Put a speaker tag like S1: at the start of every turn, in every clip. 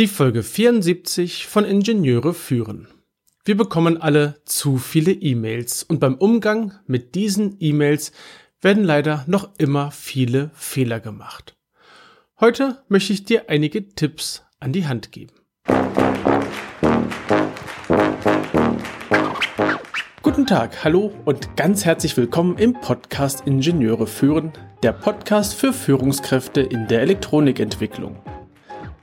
S1: Die Folge 74 von Ingenieure führen. Wir bekommen alle zu viele E-Mails und beim Umgang mit diesen E-Mails werden leider noch immer viele Fehler gemacht. Heute möchte ich dir einige Tipps an die Hand geben. Guten Tag, hallo und ganz herzlich willkommen im Podcast Ingenieure führen, der Podcast für Führungskräfte in der Elektronikentwicklung.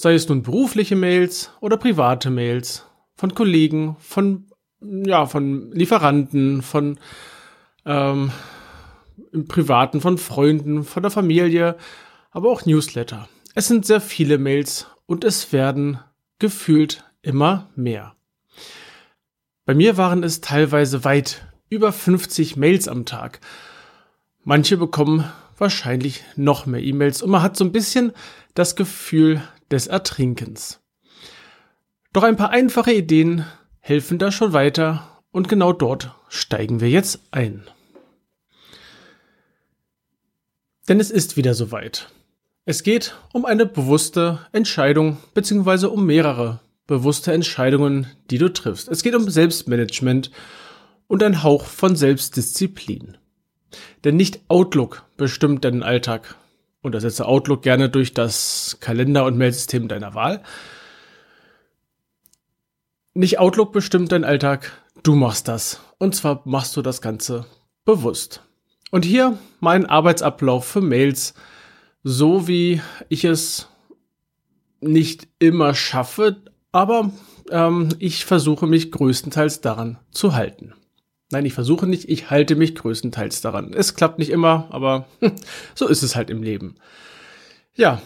S1: sei es nun berufliche Mails oder private Mails von Kollegen, von ja, von Lieferanten, von ähm, im Privaten, von Freunden, von der Familie, aber auch Newsletter. Es sind sehr viele Mails und es werden gefühlt immer mehr. Bei mir waren es teilweise weit über 50 Mails am Tag. Manche bekommen wahrscheinlich noch mehr E-Mails und man hat so ein bisschen das Gefühl, des Ertrinkens. Doch ein paar einfache Ideen helfen da schon weiter und genau dort steigen wir jetzt ein. Denn es ist wieder soweit. Es geht um eine bewusste Entscheidung bzw. um mehrere bewusste Entscheidungen, die du triffst. Es geht um Selbstmanagement und ein Hauch von Selbstdisziplin. Denn nicht Outlook bestimmt deinen Alltag, und ersetze Outlook gerne durch das Kalender- und Mailsystem deiner Wahl. Nicht Outlook bestimmt deinen Alltag, du machst das. Und zwar machst du das Ganze bewusst. Und hier mein Arbeitsablauf für Mails, so wie ich es nicht immer schaffe, aber ähm, ich versuche mich größtenteils daran zu halten. Nein, ich versuche nicht, ich halte mich größtenteils daran. Es klappt nicht immer, aber so ist es halt im Leben. Ja,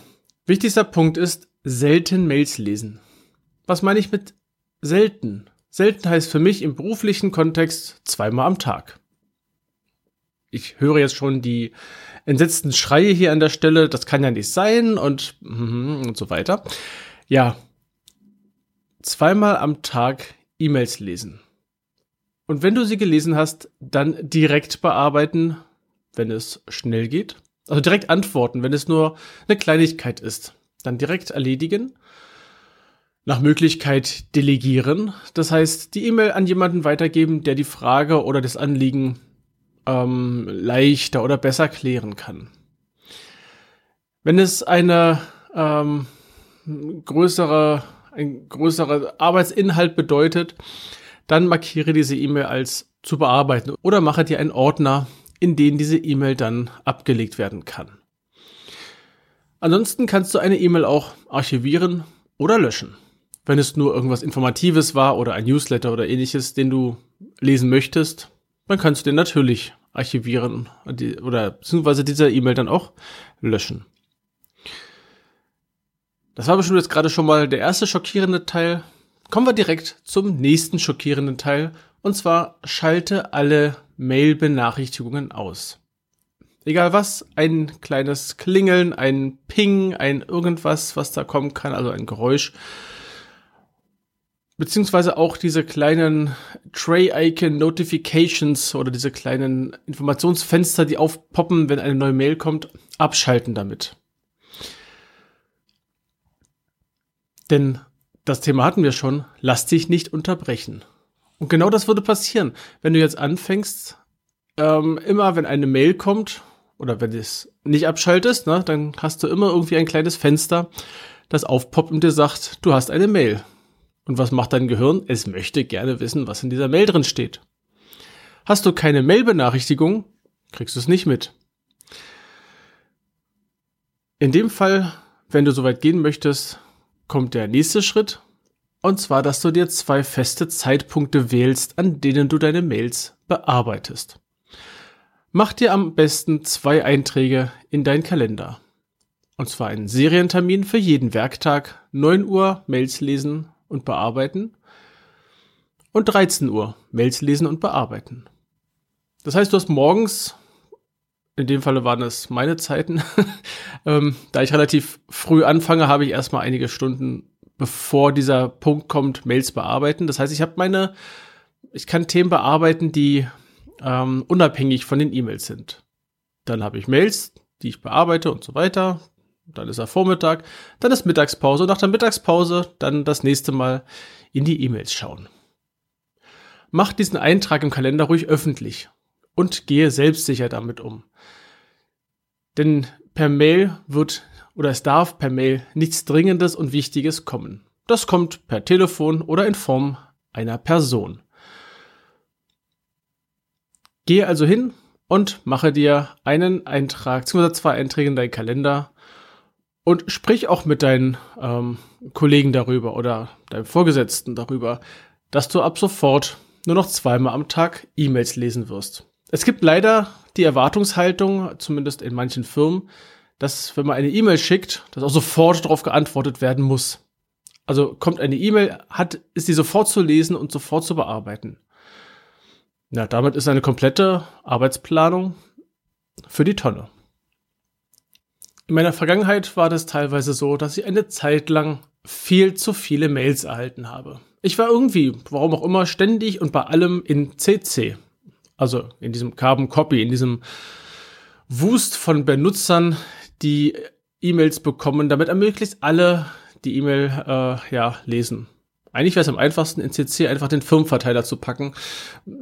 S1: wichtigster Punkt ist, selten Mails lesen. Was meine ich mit selten? Selten heißt für mich im beruflichen Kontext zweimal am Tag. Ich höre jetzt schon die entsetzten Schreie hier an der Stelle, das kann ja nicht sein und, und so weiter. Ja, zweimal am Tag E-Mails lesen. Und wenn du sie gelesen hast, dann direkt bearbeiten, wenn es schnell geht. Also direkt antworten, wenn es nur eine Kleinigkeit ist. Dann direkt erledigen. Nach Möglichkeit delegieren. Das heißt, die E-Mail an jemanden weitergeben, der die Frage oder das Anliegen ähm, leichter oder besser klären kann. Wenn es eine ähm, größere, ein größerer Arbeitsinhalt bedeutet, dann markiere diese E-Mail als zu bearbeiten oder mache dir einen Ordner, in den diese E-Mail dann abgelegt werden kann. Ansonsten kannst du eine E-Mail auch archivieren oder löschen. Wenn es nur irgendwas Informatives war oder ein Newsletter oder ähnliches, den du lesen möchtest, dann kannst du den natürlich archivieren oder beziehungsweise diese E-Mail dann auch löschen. Das war bestimmt jetzt gerade schon mal der erste schockierende Teil Kommen wir direkt zum nächsten schockierenden Teil. Und zwar schalte alle Mail-Benachrichtigungen aus. Egal was, ein kleines Klingeln, ein Ping, ein irgendwas, was da kommen kann, also ein Geräusch. Beziehungsweise auch diese kleinen Tray-Icon Notifications oder diese kleinen Informationsfenster, die aufpoppen, wenn eine neue Mail kommt, abschalten damit. Denn das Thema hatten wir schon, lass dich nicht unterbrechen. Und genau das würde passieren, wenn du jetzt anfängst, ähm, immer wenn eine Mail kommt oder wenn du es nicht abschaltest, ne, dann hast du immer irgendwie ein kleines Fenster, das aufpoppt und dir sagt, du hast eine Mail. Und was macht dein Gehirn? Es möchte gerne wissen, was in dieser Mail drin steht. Hast du keine Mail-Benachrichtigung, kriegst du es nicht mit. In dem Fall, wenn du soweit gehen möchtest, kommt der nächste Schritt. Und zwar, dass du dir zwei feste Zeitpunkte wählst, an denen du deine Mails bearbeitest. Mach dir am besten zwei Einträge in deinen Kalender. Und zwar einen Serientermin für jeden Werktag 9 Uhr Mails lesen und bearbeiten und 13 Uhr Mails lesen und bearbeiten. Das heißt, du hast morgens, in dem Falle waren es meine Zeiten, ähm, da ich relativ früh anfange, habe ich erstmal einige Stunden, bevor dieser Punkt kommt, Mails bearbeiten. Das heißt, ich habe meine, ich kann Themen bearbeiten, die ähm, unabhängig von den E-Mails sind. Dann habe ich Mails, die ich bearbeite und so weiter. Dann ist er Vormittag, dann ist Mittagspause und nach der Mittagspause dann das nächste Mal in die E-Mails schauen. Mach diesen Eintrag im Kalender ruhig öffentlich und gehe selbstsicher damit um. Denn per Mail wird oder es darf per Mail nichts Dringendes und Wichtiges kommen. Das kommt per Telefon oder in Form einer Person. Gehe also hin und mache dir einen Eintrag, beziehungsweise zwei Einträge in deinen Kalender und sprich auch mit deinen ähm, Kollegen darüber oder deinem Vorgesetzten darüber, dass du ab sofort nur noch zweimal am Tag E-Mails lesen wirst. Es gibt leider die Erwartungshaltung, zumindest in manchen Firmen, dass wenn man eine E-Mail schickt, dass auch sofort darauf geantwortet werden muss. Also kommt eine E-Mail, hat, ist die sofort zu lesen und sofort zu bearbeiten. Ja, damit ist eine komplette Arbeitsplanung für die Tonne. In meiner Vergangenheit war das teilweise so, dass ich eine Zeit lang viel zu viele Mails erhalten habe. Ich war irgendwie, warum auch immer, ständig und bei allem in CC. Also in diesem Carbon Copy, in diesem Wust von Benutzern, die E-Mails bekommen, damit möglichst alle die E-Mail äh, ja, lesen. Eigentlich wäre es am einfachsten, in CC einfach den Firmenverteiler zu packen.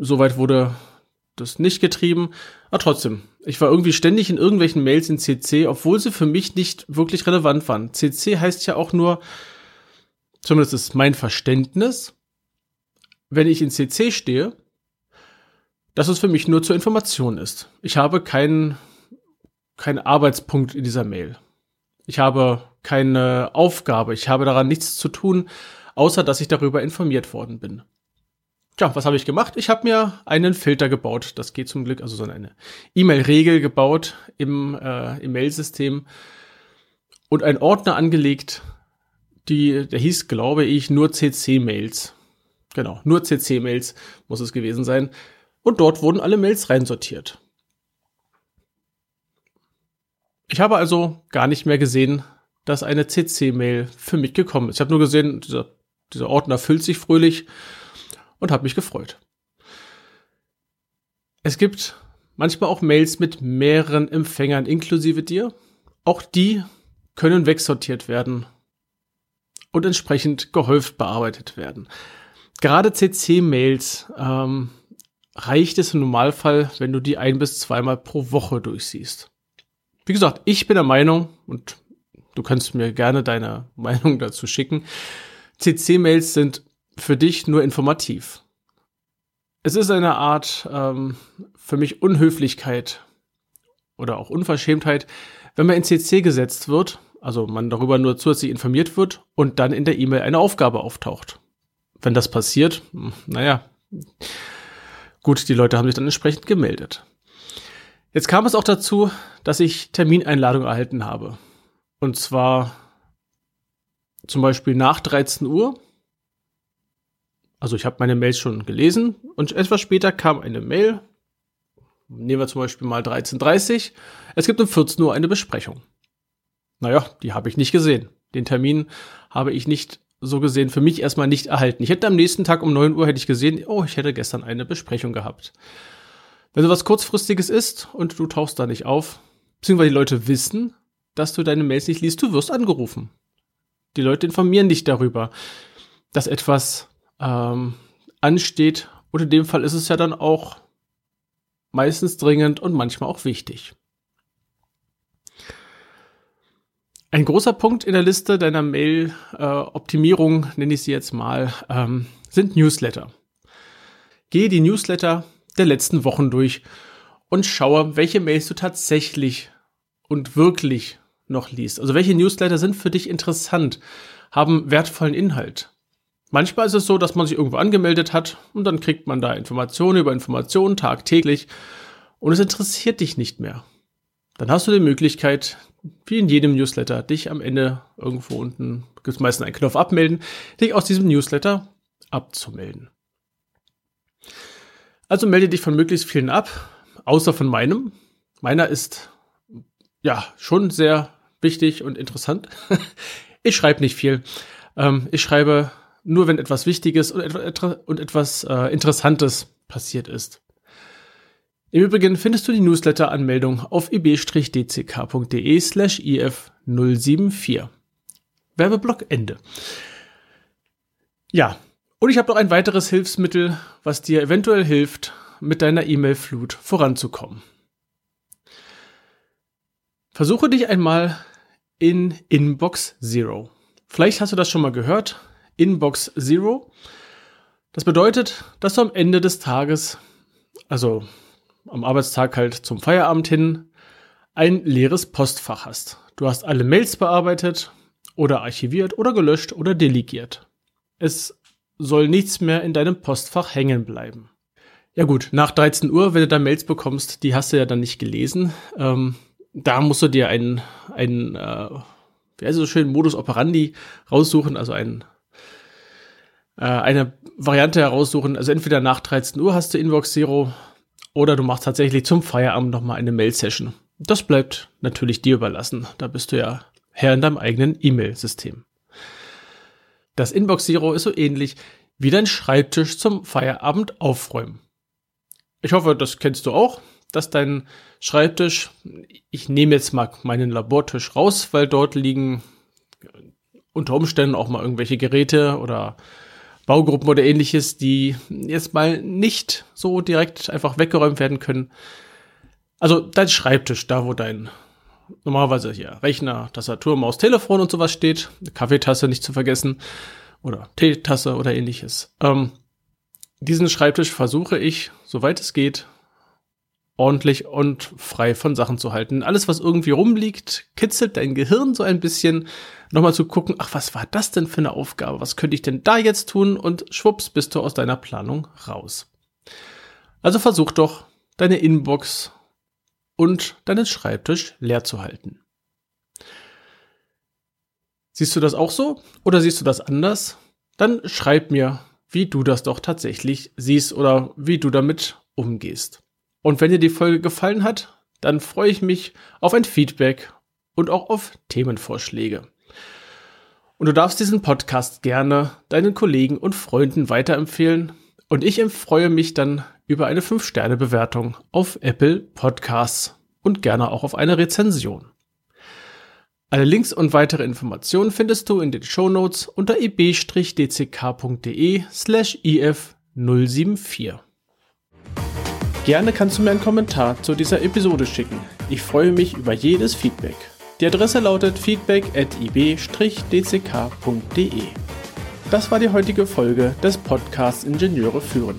S1: Soweit wurde das nicht getrieben. Aber trotzdem, ich war irgendwie ständig in irgendwelchen Mails in CC, obwohl sie für mich nicht wirklich relevant waren. CC heißt ja auch nur, zumindest ist mein Verständnis, wenn ich in CC stehe, dass es für mich nur zur Information ist. Ich habe keinen, keinen Arbeitspunkt in dieser Mail. Ich habe keine Aufgabe. Ich habe daran nichts zu tun, außer dass ich darüber informiert worden bin. Tja, was habe ich gemacht? Ich habe mir einen Filter gebaut. Das geht zum Glück, also so eine E-Mail-Regel gebaut im, äh, im Mail-System und einen Ordner angelegt, die, der hieß, glaube ich, nur CC-Mails. Genau, nur CC-Mails muss es gewesen sein. Und dort wurden alle Mails reinsortiert. Ich habe also gar nicht mehr gesehen, dass eine CC-Mail für mich gekommen ist. Ich habe nur gesehen, dieser, dieser Ordner füllt sich fröhlich und habe mich gefreut. Es gibt manchmal auch Mails mit mehreren Empfängern inklusive dir. Auch die können wegsortiert werden und entsprechend gehäuft bearbeitet werden. Gerade CC-Mails ähm, reicht es im Normalfall, wenn du die ein bis zweimal pro Woche durchsiehst. Wie gesagt, ich bin der Meinung, und du kannst mir gerne deine Meinung dazu schicken, CC-Mails sind für dich nur informativ. Es ist eine Art ähm, für mich Unhöflichkeit oder auch Unverschämtheit, wenn man in CC gesetzt wird, also man darüber nur zusätzlich informiert wird und dann in der E-Mail eine Aufgabe auftaucht. Wenn das passiert, hm, naja, gut, die Leute haben sich dann entsprechend gemeldet. Jetzt kam es auch dazu, dass ich Termineinladung erhalten habe. Und zwar zum Beispiel nach 13 Uhr also ich habe meine Mails schon gelesen und etwas später kam eine Mail. Nehmen wir zum Beispiel mal 13.30 Es gibt um 14 Uhr eine Besprechung. Naja, die habe ich nicht gesehen. Den Termin habe ich nicht so gesehen für mich erstmal nicht erhalten. Ich hätte am nächsten Tag um 9 Uhr hätte ich gesehen, oh, ich hätte gestern eine Besprechung gehabt. Wenn sowas kurzfristiges ist und du tauchst da nicht auf, beziehungsweise die Leute wissen, dass du deine Mails nicht liest, du wirst angerufen. Die Leute informieren dich darüber, dass etwas ähm, ansteht. Und in dem Fall ist es ja dann auch meistens dringend und manchmal auch wichtig. Ein großer Punkt in der Liste deiner Mail-Optimierung, äh, nenne ich sie jetzt mal, ähm, sind Newsletter. Gehe die Newsletter der letzten Wochen durch und schaue, welche Mails du tatsächlich und wirklich noch liest. Also welche Newsletter sind für dich interessant, haben wertvollen Inhalt. Manchmal ist es so, dass man sich irgendwo angemeldet hat und dann kriegt man da Informationen über Informationen tagtäglich und es interessiert dich nicht mehr. Dann hast du die Möglichkeit, wie in jedem Newsletter, dich am Ende irgendwo unten, gibt es meistens einen Knopf abmelden, dich aus diesem Newsletter abzumelden. Also melde dich von möglichst vielen ab, außer von meinem. Meiner ist ja schon sehr wichtig und interessant. ich schreibe nicht viel. Ähm, ich schreibe nur, wenn etwas Wichtiges und, etwas, und etwas äh, Interessantes passiert ist. Im Übrigen findest du die Newsletter-Anmeldung auf ib-dck.de slash if074. Werbeblock Ende. Ja, und ich habe noch ein weiteres Hilfsmittel, was dir eventuell hilft, mit deiner E-Mail-Flut voranzukommen. Versuche dich einmal in Inbox Zero. Vielleicht hast du das schon mal gehört. Inbox Zero. Das bedeutet, dass du am Ende des Tages, also am Arbeitstag halt zum Feierabend hin, ein leeres Postfach hast. Du hast alle Mails bearbeitet oder archiviert oder gelöscht oder delegiert. Es soll nichts mehr in deinem Postfach hängen bleiben. Ja gut, nach 13 Uhr, wenn du da Mails bekommst, die hast du ja dann nicht gelesen. Ähm, da musst du dir einen, einen äh, wie heißt es so schön, Modus operandi raussuchen, also ein, äh, eine Variante heraussuchen. Also entweder nach 13 Uhr hast du Inbox Zero oder du machst tatsächlich zum Feierabend nochmal eine Mail-Session. Das bleibt natürlich dir überlassen. Da bist du ja Herr in deinem eigenen E-Mail-System. Das Inbox Zero ist so ähnlich wie dein Schreibtisch zum Feierabend aufräumen. Ich hoffe, das kennst du auch, dass dein Schreibtisch, ich nehme jetzt mal meinen Labortisch raus, weil dort liegen unter Umständen auch mal irgendwelche Geräte oder Baugruppen oder ähnliches, die jetzt mal nicht so direkt einfach weggeräumt werden können. Also dein Schreibtisch, da wo dein normalerweise hier Rechner, Tastatur, Maus, Telefon und sowas steht. Kaffeetasse nicht zu vergessen. Oder Teetasse oder ähnliches. Ähm, diesen Schreibtisch versuche ich, soweit es geht, ordentlich und frei von Sachen zu halten. Alles, was irgendwie rumliegt, kitzelt dein Gehirn so ein bisschen, nochmal zu gucken, ach, was war das denn für eine Aufgabe? Was könnte ich denn da jetzt tun? Und schwupps, bist du aus deiner Planung raus. Also versuch doch, deine Inbox und deinen Schreibtisch leer zu halten. Siehst du das auch so oder siehst du das anders? Dann schreib mir, wie du das doch tatsächlich siehst oder wie du damit umgehst. Und wenn dir die Folge gefallen hat, dann freue ich mich auf ein Feedback und auch auf Themenvorschläge. Und du darfst diesen Podcast gerne deinen Kollegen und Freunden weiterempfehlen. Und ich freue mich dann über eine 5-Sterne-Bewertung auf Apple Podcasts und gerne auch auf eine Rezension. Alle Links und weitere Informationen findest du in den Show Notes unter ib-dck.de slash if074. Gerne kannst du mir einen Kommentar zu dieser Episode schicken. Ich freue mich über jedes Feedback. Die Adresse lautet feedback at ib-dck.de. Das war die heutige Folge des Podcasts Ingenieure führen.